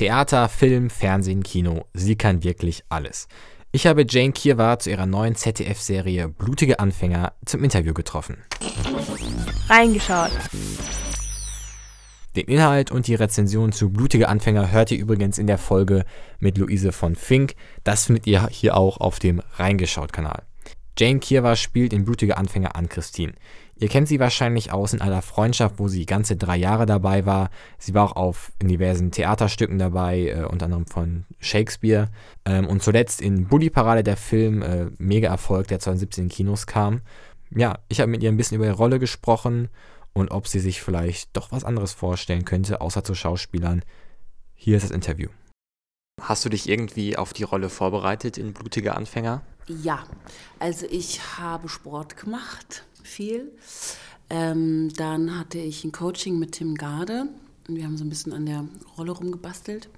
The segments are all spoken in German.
Theater, Film, Fernsehen, Kino, sie kann wirklich alles. Ich habe Jane Kierwa zu ihrer neuen ZDF-Serie Blutige Anfänger zum Interview getroffen. Reingeschaut. Den Inhalt und die Rezension zu Blutige Anfänger hört ihr übrigens in der Folge mit Luise von Fink. Das findet ihr hier auch auf dem Reingeschaut-Kanal. Jane Kierwa spielt in Blutige Anfänger an Christine. Ihr kennt sie wahrscheinlich aus in aller Freundschaft, wo sie ganze drei Jahre dabei war. Sie war auch auf in diversen Theaterstücken dabei, äh, unter anderem von Shakespeare. Ähm, und zuletzt in Bully Parade der Film, äh, mega Erfolg, der 2017 in Kinos kam. Ja, ich habe mit ihr ein bisschen über ihre Rolle gesprochen und ob sie sich vielleicht doch was anderes vorstellen könnte, außer zu Schauspielern. Hier ist das Interview. Hast du dich irgendwie auf die Rolle vorbereitet in Blutige Anfänger? Ja, also ich habe Sport gemacht viel. Ähm, dann hatte ich ein Coaching mit Tim Garde und wir haben so ein bisschen an der Rolle rumgebastelt.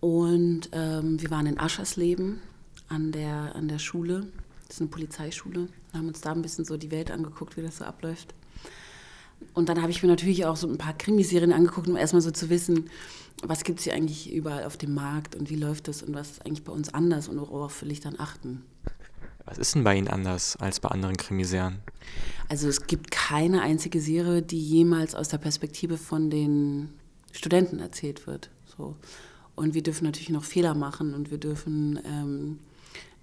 Und ähm, wir waren in Aschersleben an der, an der Schule, das ist eine Polizeischule, haben uns da ein bisschen so die Welt angeguckt, wie das so abläuft. Und dann habe ich mir natürlich auch so ein paar Krimiserien angeguckt, um erstmal so zu wissen, was gibt es hier eigentlich überall auf dem Markt und wie läuft das und was ist eigentlich bei uns anders und worauf will ich dann achten. Was ist denn bei Ihnen anders als bei anderen Krimiserien? Also es gibt keine einzige Serie, die jemals aus der Perspektive von den Studenten erzählt wird. So. Und wir dürfen natürlich noch Fehler machen und wir dürfen, ähm,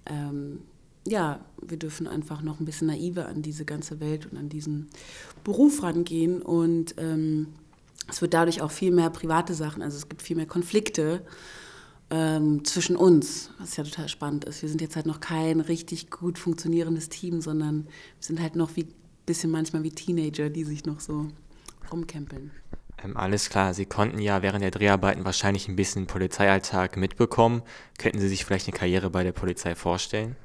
ähm, ja, wir dürfen einfach noch ein bisschen naiver an diese ganze Welt und an diesen Beruf rangehen. Und ähm, es wird dadurch auch viel mehr private Sachen, also es gibt viel mehr Konflikte ähm, zwischen uns, was ja total spannend ist. Wir sind jetzt halt noch kein richtig gut funktionierendes Team, sondern wir sind halt noch wie bisschen manchmal wie Teenager, die sich noch so rumkämpeln. Ähm, alles klar, Sie konnten ja während der Dreharbeiten wahrscheinlich ein bisschen Polizeialltag mitbekommen. Könnten Sie sich vielleicht eine Karriere bei der Polizei vorstellen?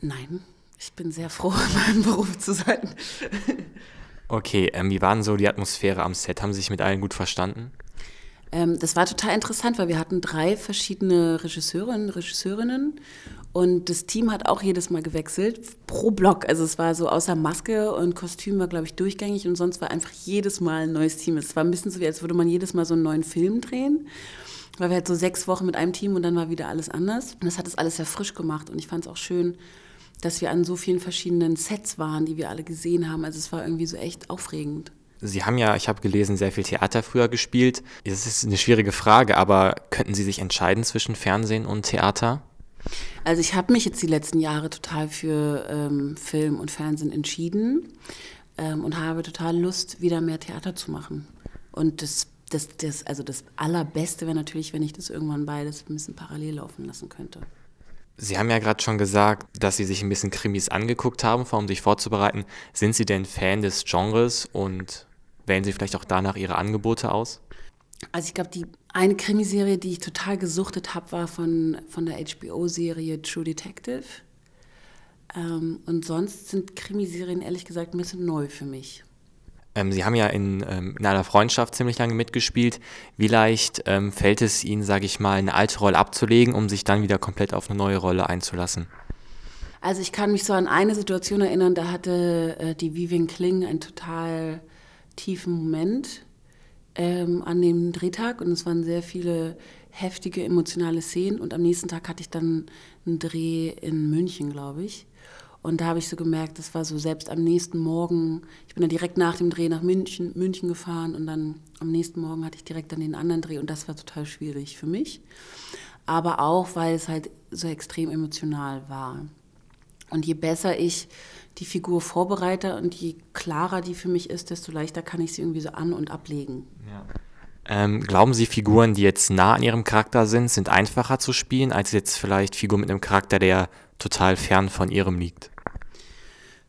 Nein, ich bin sehr froh, in meinem Beruf zu sein. okay, ähm, wie war denn so die Atmosphäre am Set? Haben Sie sich mit allen gut verstanden? Ähm, das war total interessant, weil wir hatten drei verschiedene Regisseurinnen, Regisseurinnen und das Team hat auch jedes Mal gewechselt pro Block. Also es war so außer Maske und Kostüm war, glaube ich, durchgängig und sonst war einfach jedes Mal ein neues Team. Es war ein bisschen so, wie als würde man jedes Mal so einen neuen Film drehen. Weil wir halt so sechs Wochen mit einem Team und dann war wieder alles anders. Und das hat es alles sehr frisch gemacht. Und ich fand es auch schön, dass wir an so vielen verschiedenen Sets waren, die wir alle gesehen haben. Also es war irgendwie so echt aufregend. Sie haben ja, ich habe gelesen, sehr viel Theater früher gespielt. Es ist eine schwierige Frage, aber könnten Sie sich entscheiden zwischen Fernsehen und Theater? Also ich habe mich jetzt die letzten Jahre total für ähm, Film und Fernsehen entschieden ähm, und habe total Lust, wieder mehr Theater zu machen. Und das, das, das, also das Allerbeste wäre natürlich, wenn ich das irgendwann beides ein bisschen parallel laufen lassen könnte. Sie haben ja gerade schon gesagt, dass Sie sich ein bisschen Krimis angeguckt haben, um sich vorzubereiten. Sind Sie denn Fan des Genres und wählen Sie vielleicht auch danach Ihre Angebote aus? Also ich glaube, die eine Krimiserie, die ich total gesuchtet habe, war von, von der HBO-Serie True Detective. Ähm, und sonst sind Krimiserien ehrlich gesagt ein bisschen neu für mich. Ähm, Sie haben ja in, ähm, in einer Freundschaft ziemlich lange mitgespielt. Wie leicht ähm, fällt es Ihnen, sage ich mal, eine alte Rolle abzulegen, um sich dann wieder komplett auf eine neue Rolle einzulassen? Also ich kann mich so an eine Situation erinnern, da hatte äh, die Vivian Kling einen total tiefen Moment ähm, an dem Drehtag und es waren sehr viele heftige emotionale Szenen und am nächsten Tag hatte ich dann einen Dreh in München, glaube ich. Und da habe ich so gemerkt, das war so selbst am nächsten Morgen, ich bin dann direkt nach dem Dreh nach München, München gefahren und dann am nächsten Morgen hatte ich direkt dann den anderen Dreh und das war total schwierig für mich. Aber auch, weil es halt so extrem emotional war. Und je besser ich die Figur vorbereite und je klarer die für mich ist, desto leichter kann ich sie irgendwie so an- und ablegen. Ja. Ähm, glauben Sie, Figuren, die jetzt nah an Ihrem Charakter sind, sind einfacher zu spielen, als jetzt vielleicht Figuren mit einem Charakter, der total fern von Ihrem liegt?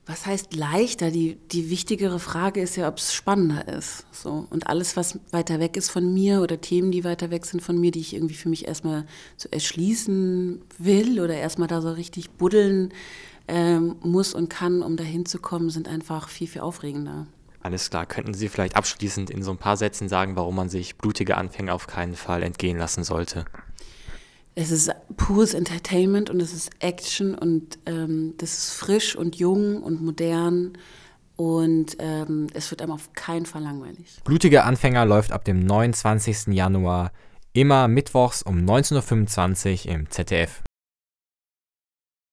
Was heißt leichter? Die, die wichtigere Frage ist ja, ob es spannender ist. So. Und alles, was weiter weg ist von mir oder Themen, die weiter weg sind von mir, die ich irgendwie für mich erstmal so erschließen will oder erstmal da so richtig buddeln ähm, muss und kann, um dahin zu kommen, sind einfach viel, viel aufregender. Alles klar. Könnten Sie vielleicht abschließend in so ein paar Sätzen sagen, warum man sich blutige Anfänge auf keinen Fall entgehen lassen sollte? Es ist pures Entertainment und es ist Action und ähm, das ist frisch und jung und modern und ähm, es wird einem auf keinen Fall langweilig. Blutige Anfänger läuft ab dem 29. Januar Immer mittwochs um 19.25 Uhr im ZDF.